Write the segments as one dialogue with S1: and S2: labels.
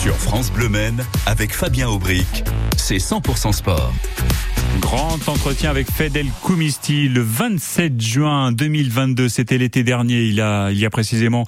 S1: Sur France Bleu Men, avec Fabien Aubric, c'est 100% sport.
S2: Grand entretien avec Fedel Koumisti le 27 juin 2022. C'était l'été dernier. Il a, il y a précisément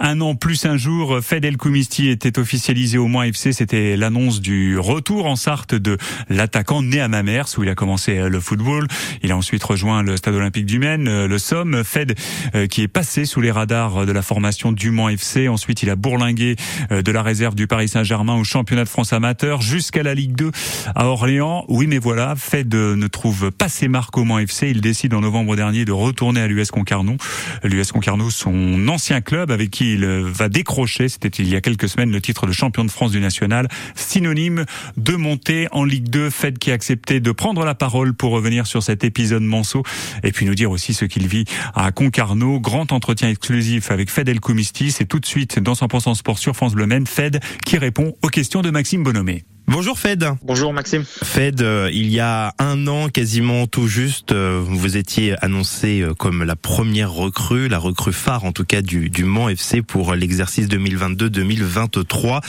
S2: un an plus un jour. Fedel Koumisti était officialisé au Mans FC. C'était l'annonce du retour en Sarthe de l'attaquant né à Mamers où il a commencé euh, le football. Il a ensuite rejoint le stade olympique du Maine, euh, le Somme. Fed euh, qui est passé sous les radars de la formation du Mans FC. Ensuite, il a bourlingué de la réserve du Paris Saint-Germain au championnat de France amateur jusqu'à la Ligue 2 à Orléans. Oui, mais voilà, Fed ne trouve pas ses marques au Mans FC. Il décide en novembre dernier de retourner à l'US Concarneau. L'US Concarneau, son ancien club avec qui il va décrocher, c'était il y a quelques semaines, le titre de champion de France du national, synonyme de montée en Ligue 2. Fed qui a accepté de prendre la parole pour revenir sur cet épisode Manceau et puis nous dire aussi ce qu'il vit à Concarneau. Grand entretien exclusif avec Fed El Koumisti. C'est tout de suite dans 100% Sport sur France Bleu. Fed qui répond aux questions de Maxime Bonhomé.
S3: Bonjour Fed.
S4: Bonjour Maxime.
S3: Fed, euh, il y a un an quasiment tout juste, euh, vous étiez annoncé euh, comme la première recrue, la recrue phare en tout cas du, du Mans FC pour l'exercice 2022-2023.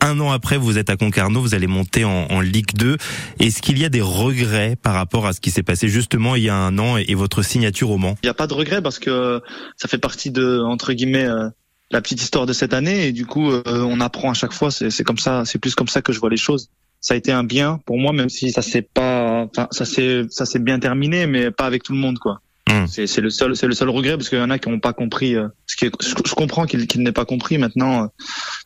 S3: Un an après, vous êtes à Concarneau, vous allez monter en, en Ligue 2. Est-ce qu'il y a des regrets par rapport à ce qui s'est passé justement il y a un an et, et votre signature au Mans?
S4: Il n'y a pas de regrets parce que ça fait partie de, entre guillemets, la petite histoire de cette année. Et du coup euh, on apprend à chaque fois. C'est comme ça c'est plus comme ça que je vois les choses. Ça a été un bien pour moi même si ça s'est pas enfin ça s'est ça s'est bien terminé mais pas avec tout le monde quoi. Mmh. c'est le seul c'est le seul regret parce qu'il y en a qui n'ont pas compris euh, ce qui je, je, comprends qu'ils qu n'aient pas compris. Maintenant euh,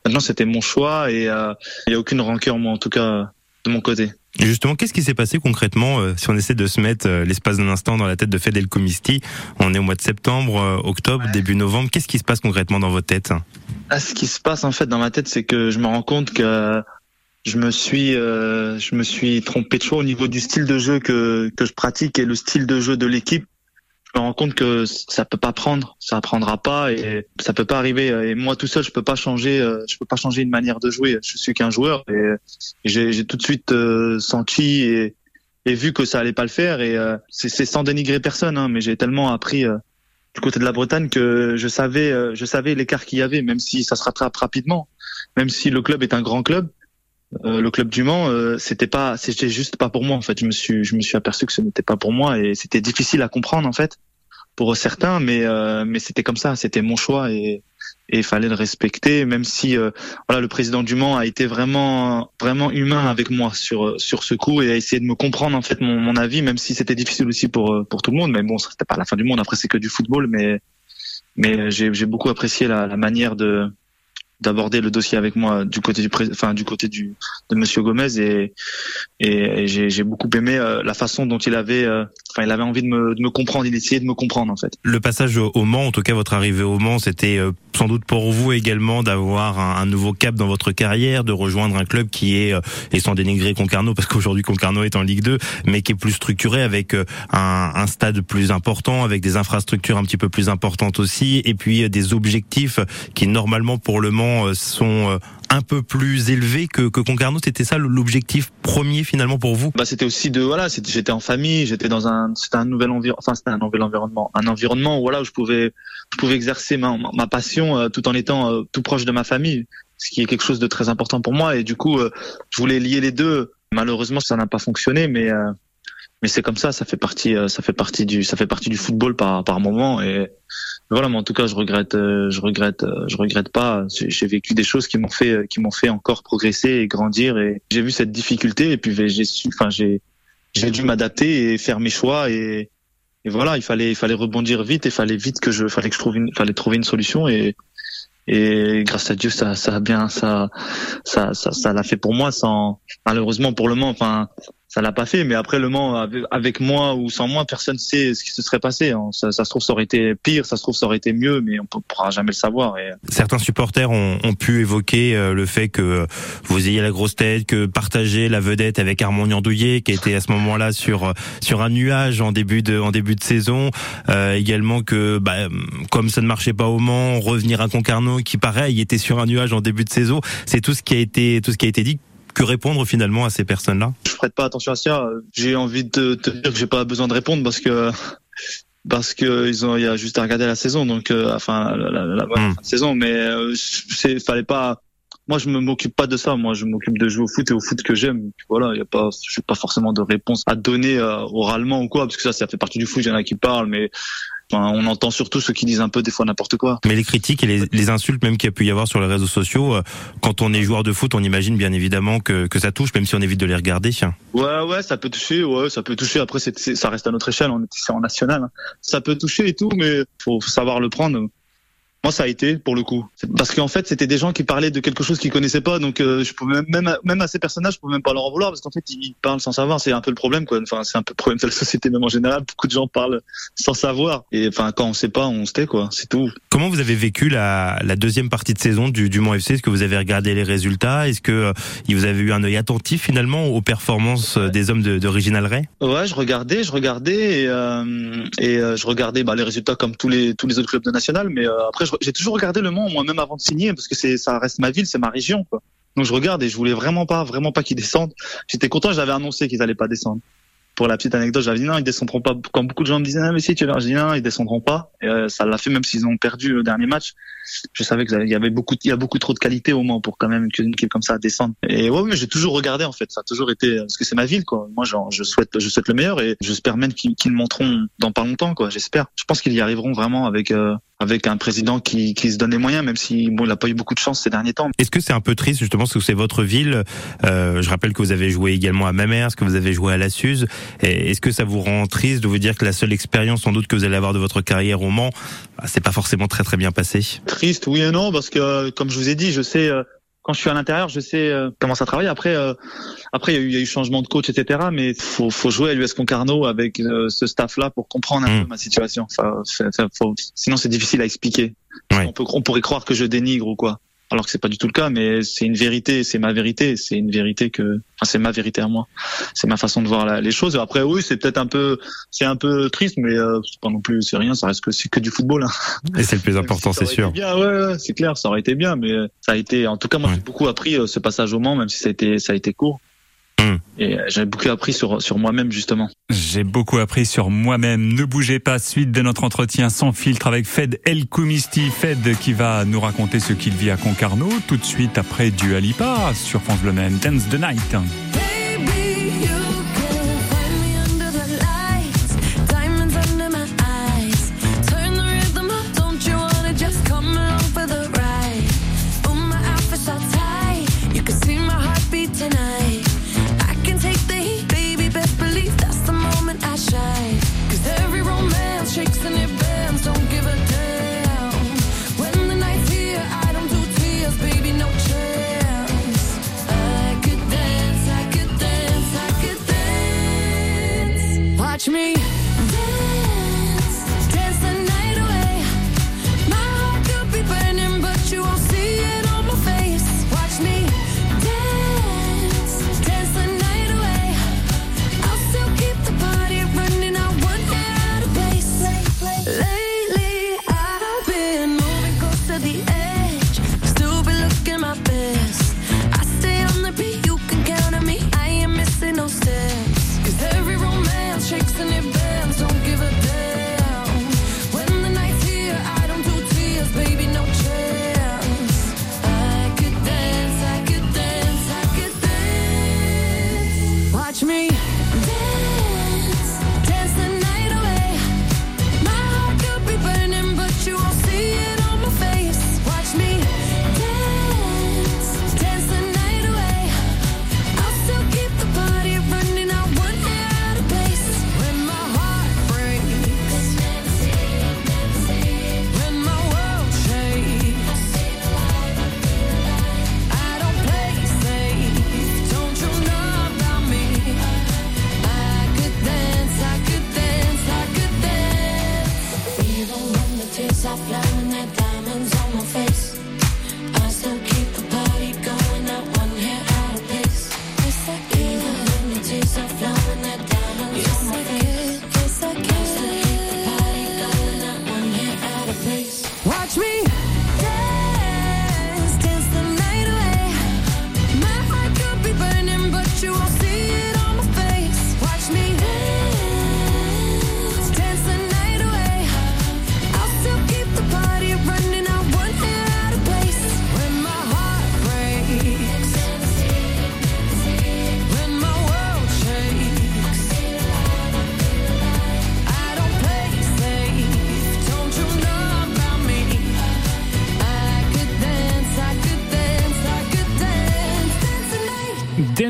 S4: maintenant c'était mon choix et euh, il y a aucune rancœur moi en tout cas de mon côté
S3: justement, qu'est-ce qui s'est passé concrètement euh, si on essaie de se mettre euh, l'espace d'un instant dans la tête de Fedel Comisti On est au mois de septembre, euh, octobre, ouais. début novembre. Qu'est-ce qui se passe concrètement dans votre tête
S4: ah, Ce qui se passe en fait dans ma tête, c'est que je me rends compte que je me suis, je me suis trompé de choix au niveau du style de jeu que que je pratique et le style de jeu de l'équipe me rends compte que ça peut pas prendre, ça prendra pas et ça peut pas arriver. Et moi tout seul, je peux pas changer, euh, je peux pas changer une manière de jouer. Je suis qu'un joueur et, j'ai tout de suite euh, senti et, et, vu que ça allait pas le faire. Et euh, c'est sans dénigrer personne, hein, mais j'ai tellement appris du côté de la Bretagne que je savais, je savais l'écart qu'il y avait, même si ça se rattrape rapidement, même si le club est un grand club. Euh, le club du Mans, euh, c'était pas, c'était juste pas pour moi en fait. Je me suis, je me suis aperçu que ce n'était pas pour moi et c'était difficile à comprendre en fait pour certains, mais euh, mais c'était comme ça, c'était mon choix et il fallait le respecter, même si voilà le président du Mans a été vraiment vraiment humain avec moi sur sur ce coup et a essayé de me comprendre en fait mon, mon avis, même si c'était difficile aussi pour pour tout le monde. Mais bon, c'était pas la fin du monde. Après, c'est que du football, mais mais j'ai beaucoup apprécié la, la manière de d'aborder le dossier avec moi du côté du enfin du côté du de Monsieur Gomez et et, et j'ai beaucoup aimé euh, la façon dont il avait euh, enfin il avait envie de me, de me comprendre il essayait de me comprendre en fait.
S3: Le passage au, Mans en tout cas votre arrivée au Mans c'était euh, sans doute pour vous également d'avoir un, nouveau cap dans votre carrière de rejoindre un club qui est et sans dénigrer Concarneau parce qu'aujourd'hui Concarneau est en Ligue 2 mais qui est plus structuré avec un, un stade plus important avec des infrastructures un petit peu plus importantes aussi et puis des objectifs qui normalement pour le Mans sont un peu plus élevés que, que Concarneau. C'était ça l'objectif premier finalement pour vous?
S4: Bah c'était aussi de voilà, j'étais en famille, j'étais dans un c'était un nouvel environnement, enfin c'était un nouvel environnement, un environnement où voilà où je pouvais je pouvais exercer ma, passion euh, tout en étant euh, tout proche de ma famille, ce qui est quelque chose de très important pour moi et du coup euh, je voulais lier les deux. Malheureusement ça n'a pas fonctionné, mais mais c'est comme ça, ça fait partie ça fait partie du ça fait partie du football par par moment et voilà, mais en tout cas, je regrette, euh, je regrette, euh, je regrette pas. J'ai vécu des choses qui m'ont fait, euh, qui m'ont fait encore progresser et grandir. Et j'ai vu cette difficulté et puis j'ai su, enfin, j'ai, j'ai dû m'adapter et faire mes choix et, et voilà, il fallait, il fallait rebondir vite. Il fallait vite que je, fallait que je trouve une, fallait trouver une solution et et grâce à Dieu ça ça a bien ça ça ça l'a fait pour moi sans malheureusement pour le moment enfin ça l'a pas fait. Mais après le Mans, avec moi ou sans moi, personne sait ce qui se serait passé. Hein. Ça, se trouve, ça aurait été pire, ça se trouve, ça aurait été mieux, mais on ne pourra jamais le savoir. Et...
S3: Certains supporters ont, ont, pu évoquer euh, le fait que vous ayez la grosse tête, que partager la vedette avec Armand Niandouillet, qui était à ce moment-là sur sur un nuage en début de en début de saison. Euh, également que, bah, comme ça ne marchait pas au Mans, revenir à Concarneau, qui pareil était sur un nuage en début de saison. C'est tout ce qui a été tout ce qui a été dit que répondre finalement à ces personnes-là?
S4: Je prête pas attention à ça. J'ai envie de te dire que j'ai pas besoin de répondre parce que parce que ils ont il y a juste à regarder la saison donc euh, enfin la, la, la, mmh. saison mais euh, c'est fallait pas moi je me m'occupe pas de ça. Moi je m'occupe de jouer au foot et au foot que j'aime. Voilà, il y a pas, je pas forcément de réponse à donner euh, oralement ou quoi, parce que ça, ça fait partie du foot. Il y en a qui parlent, mais on entend surtout ceux qui disent un peu des fois n'importe quoi.
S3: Mais les critiques et les, insultes même qu'il y a pu y avoir sur les réseaux sociaux, euh, quand on est joueur de foot, on imagine bien évidemment que, que ça touche, même si on évite de les regarder.
S4: Ouais, ouais, ça peut toucher, ouais, ça peut toucher. Après, c'est, ça reste à notre échelle, on est en national. Hein. Ça peut toucher et tout, mais faut savoir le prendre. Moi, ça a été pour le coup, parce qu'en fait, c'était des gens qui parlaient de quelque chose qu'ils connaissaient pas, donc euh, je pouvais même, même, même à ces personnages, je pouvais même pas leur en vouloir, parce qu'en fait, ils parlent sans savoir. C'est un peu le problème, quoi. Enfin, c'est un peu le problème de la société même en général. Beaucoup de gens parlent sans savoir, et enfin, quand on sait pas, on se tait, quoi. C'est tout.
S3: Comment vous avez vécu la, la deuxième partie de saison du, du Mont FC Est-ce que vous avez regardé les résultats? Est-ce que euh, vous avez eu un œil attentif finalement aux performances euh, des hommes de Ray?
S4: Ouais, je regardais, je regardais, et, euh, et je regardais bah, les résultats comme tous les tous les autres clubs de national, mais après j'ai toujours regardé Le Mans moi-même avant de signer parce que ça reste ma ville, c'est ma région. Donc je regarde et je voulais vraiment pas vraiment pas qu'ils descendent. J'étais content, j'avais annoncé qu'ils allaient pas descendre pour la petite anecdote, j'avais dit non, ils descendront pas. Quand beaucoup de gens me disaient ah, mais si tu je dis non, ils descendront pas. Et, euh, ça l'a fait même s'ils ont perdu le dernier match. Je savais qu'il y avait beaucoup, trop de qualité au moins pour quand même qu'une équipe comme ça descende. Et ouais, mais j'ai toujours regardé en fait. Ça a toujours été parce que c'est ma ville quoi. Moi, je souhaite, le meilleur et j'espère même qu'ils le montreront dans pas longtemps quoi. J'espère. Je pense qu'ils y arriveront vraiment avec. Euh, avec un président qui, qui se donne les moyens, même si bon, il n'a pas eu beaucoup de chance ces derniers temps.
S3: Est-ce que c'est un peu triste justement parce que c'est votre ville euh, Je rappelle que vous avez joué également à Mamers, que vous avez joué à la Suze. Est-ce que ça vous rend triste de vous dire que la seule expérience sans doute que vous allez avoir de votre carrière au Mans, bah, c'est pas forcément très très bien passé?
S4: Triste, oui et non, parce que comme je vous ai dit, je sais euh, quand je suis à l'intérieur, je sais euh, comment ça travaille. Après, euh, après il y, a eu, il y a eu changement de coach, etc. Mais faut, faut jouer à l'US Concarneau avec ce staff-là pour comprendre un mmh. peu ma situation. Ça, faut, sinon, c'est difficile à expliquer. On, peut, on pourrait croire que je dénigre ou quoi alors que c'est pas du tout le cas, mais c'est une vérité, c'est ma vérité, c'est une vérité que, enfin, c'est ma vérité à moi, c'est ma façon de voir les choses. Après, oui, c'est peut-être un peu, c'est un peu triste, mais euh, c'est pas non plus, c'est rien, ça reste que c'est que du football. Hein.
S3: Et c'est le plus important, c'est sûr.
S4: Bien, ouais, ouais c'est clair, ça aurait été bien, mais ça a été, en tout cas, moi, j'ai beaucoup appris euh, ce passage au Mans, même si ça a été, ça a été court. Hmm. Et euh, j'ai beaucoup appris sur, sur moi-même, justement.
S5: J'ai beaucoup appris sur moi-même. Ne bougez pas, suite de notre entretien sans filtre avec Fed El Koumisti. Fed qui va nous raconter ce qu'il vit à Concarneau tout de suite après du Alipa sur France Bleu Dance the Night.
S2: me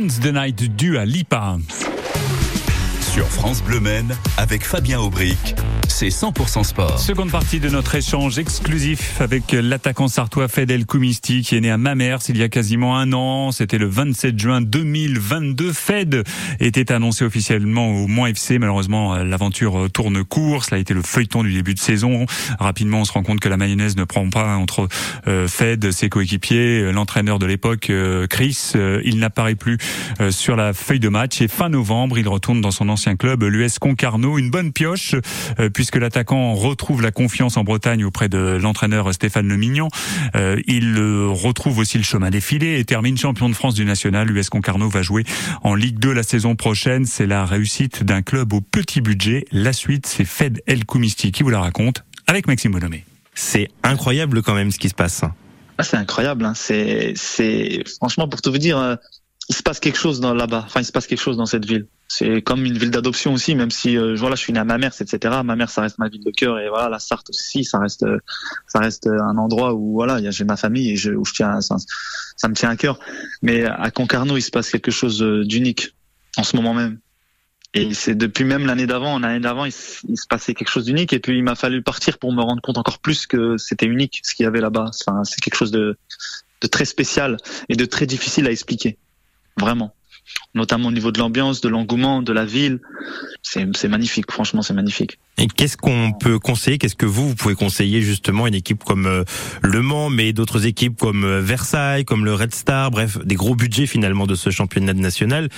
S2: The Night du à Lipa.
S1: Sur France Bleu Men, avec Fabien Aubric, c'est 100% sport.
S2: Seconde partie de notre échange exclusif avec l'attaquant sartois Fedel Koumisti qui est né à Mamers il y a quasiment un an. C'était le 27 juin 2022. Fed était annoncé officiellement au Mont FC. Malheureusement, l'aventure tourne court. Cela a été le feuilleton du début de saison. Rapidement, on se rend compte que la mayonnaise ne prend pas entre euh, Fed, ses coéquipiers, l'entraîneur de l'époque, euh, Chris. Euh, il n'apparaît plus sur la feuille de match et fin novembre, il retourne dans son ancien club, l'US Concarneau. Une bonne pioche puisque l'attaquant retrouve la confiance en Bretagne auprès de l'entraîneur Stéphane Lemignon. Euh, il retrouve aussi le chemin défilé et termine champion de France du national. L'US Concarneau va jouer en Ligue 2 la saison prochaine. C'est la réussite d'un club au petit budget. La suite, c'est Fed El Koumisti qui vous la raconte avec Maxime Bonomé.
S3: C'est incroyable quand même ce qui se passe.
S4: Ah, c'est incroyable. Hein. C'est, c'est franchement pour tout vous dire, euh, il se passe quelque chose là-bas. Enfin, il se passe quelque chose dans cette ville. C'est comme une ville d'adoption aussi, même si euh, voilà, je suis né à ma mère, etc. Ma mère, ça reste ma ville de cœur, et voilà, la Sarthe aussi, ça reste, ça reste un endroit où voilà, j'ai ma famille et je, où je tiens, ça, ça, me tient à cœur. Mais à Concarneau, il se passe quelque chose euh, d'unique en ce moment même. Et c'est depuis même l'année d'avant, l'année d'avant, il, il, se passait quelque chose d'unique. Et puis il m'a fallu partir pour me rendre compte encore plus que c'était unique ce qu'il y avait là-bas. Enfin, c'est quelque chose de, de très spécial et de très difficile à expliquer vraiment. Notamment au niveau de l'ambiance, de l'engouement, de la ville. C'est magnifique, franchement, c'est magnifique.
S3: Et qu'est-ce qu'on peut conseiller? Qu'est-ce que vous, vous pouvez conseiller justement une équipe comme euh, Le Mans, mais d'autres équipes comme euh, Versailles, comme le Red Star, bref, des gros budgets finalement de ce championnat national.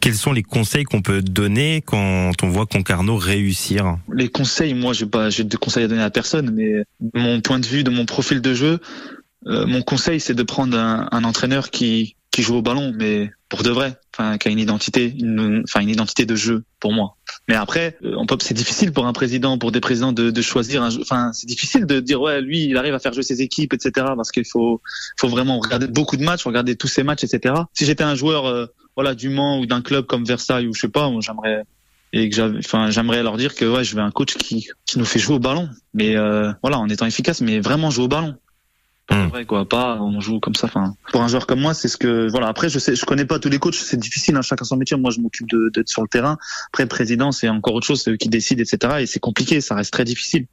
S3: Quels sont les conseils qu'on peut donner quand on voit Concarneau réussir?
S4: Les conseils, moi, j'ai pas, j'ai de conseils à donner à personne, mais de mon point de vue, de mon profil de jeu, euh, mon conseil, c'est de prendre un, un entraîneur qui qui joue au ballon, mais pour de vrai, enfin, qui a une identité, une, enfin, une identité de jeu pour moi. Mais après, euh, on peut, c'est difficile pour un président, pour des présidents de, de choisir un. Enfin, c'est difficile de dire ouais, lui, il arrive à faire jouer ses équipes, etc. Parce qu'il faut, faut vraiment regarder beaucoup de matchs, regarder tous ces matchs, etc. Si j'étais un joueur, euh, voilà, du Mans ou d'un club comme Versailles ou je sais pas, j'aimerais et que j'avais, enfin, j'aimerais leur dire que ouais, je veux un coach qui, qui nous fait jouer au ballon, mais euh, voilà, en étant efficace, mais vraiment jouer au ballon. Mmh. vrai quoi. Pas on joue comme ça enfin. Pour un joueur comme moi c'est ce que voilà. Après je sais je connais pas tous les coachs c'est difficile hein, chacun son métier. Moi je m'occupe d'être sur le terrain. Après président c'est encore autre chose c'est eux qui décident etc et c'est compliqué ça reste très difficile.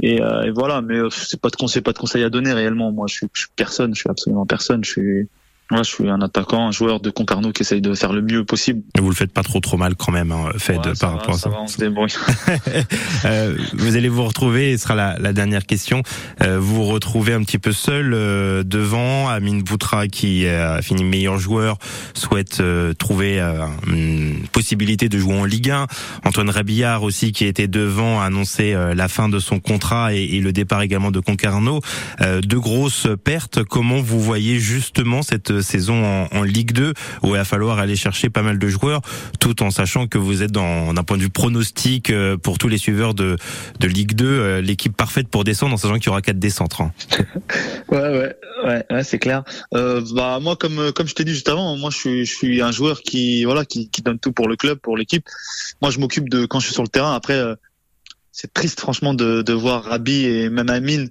S4: Et, euh, et voilà mais euh, c'est pas de conseil pas de conseil à donner réellement. Moi je suis, je suis personne je suis absolument personne. Je suis moi, je suis un attaquant, un joueur de Concarneau qui essaye de faire le mieux possible.
S3: Vous le faites pas trop trop mal quand même, hein, Fed, par rapport à ça.
S4: Va, on se débrouille.
S3: euh, vous allez vous retrouver, et ce sera la, la dernière question, euh, vous vous retrouvez un petit peu seul euh, devant, Amine Boutra qui a fini meilleur joueur, souhaite euh, trouver euh, une possibilité de jouer en Ligue 1. Antoine Rabillard aussi qui était devant a annoncé la fin de son contrat et, et le départ également de Concarneau. de grosses pertes, comment vous voyez justement cette saison en, Ligue 2 où il va falloir aller chercher pas mal de joueurs, tout en sachant que vous êtes d'un point de vue pronostic euh, pour tous les suiveurs de, de Ligue 2, euh, l'équipe parfaite pour descendre en sachant qu'il y aura quatre descentes. Hein.
S4: ouais, ouais, ouais, c'est clair. Euh, bah moi, comme comme je t'ai dit juste avant, moi je suis un joueur qui voilà qui, donne tout pour le club, pour l'équipe. Moi, je m'occupe de quand je suis sur le terrain. Après, c'est triste franchement de, de voir Rabi et même Amine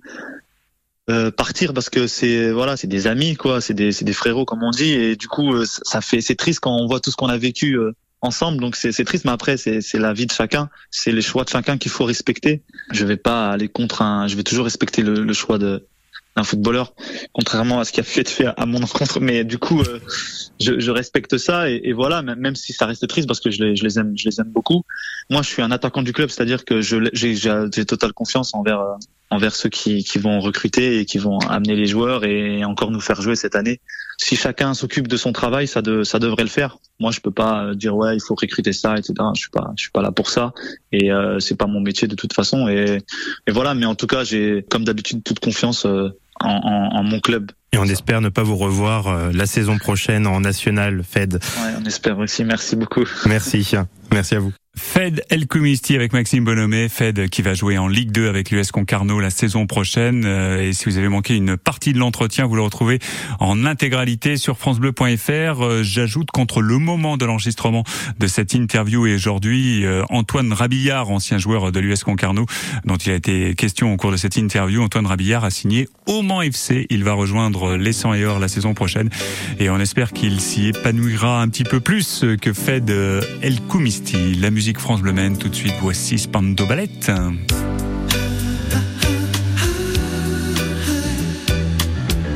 S4: euh, partir parce que c'est voilà c'est des amis quoi c'est des c'est des frérots comme on dit et du coup euh, ça fait c'est triste quand on voit tout ce qu'on a vécu euh, ensemble donc c'est c'est triste mais après c'est c'est la vie de chacun c'est les choix de chacun qu'il faut respecter je vais pas aller contre un je vais toujours respecter le, le choix de d'un footballeur, contrairement à ce qui a fait fait à mon encontre. Mais du coup, euh, je, je, respecte ça et, et, voilà, même si ça reste triste parce que je les, je les aime, je les aime beaucoup. Moi, je suis un attaquant du club, c'est-à-dire que je j'ai, j'ai totale confiance envers euh, envers ceux qui, qui vont recruter et qui vont amener les joueurs et encore nous faire jouer cette année. Si chacun s'occupe de son travail, ça, de, ça devrait le faire. Moi, je peux pas dire ouais, il faut recruter ça, etc. Je suis pas, je suis pas là pour ça et euh, c'est pas mon métier de toute façon. Et, et voilà, mais en tout cas, j'ai comme d'habitude toute confiance euh, en, en, en, mon club.
S3: Et on espère ne pas vous revoir euh, la saison prochaine en national Fed.
S4: Ouais, on espère aussi. Merci beaucoup.
S3: Merci. Merci à vous.
S2: Fed El Kumisti avec Maxime Bonhomé, Fed qui va jouer en Ligue 2 avec l'US Concarneau la saison prochaine. Euh, et si vous avez manqué une partie de l'entretien, vous le retrouvez en intégralité sur francebleu.fr. Euh, j'ajoute qu'entre le moment de l'enregistrement de cette interview et aujourd'hui, euh, Antoine Rabillard, ancien joueur de l'US Concarneau, dont il a été question au cours de cette interview, Antoine Rabillard a signé au Mans FC. Il va rejoindre les 100 et or la saison prochaine et on espère qu'il s'y épanouira un petit peu plus que Fed El La musique France Bleu tout de suite, voici Spando Ballet.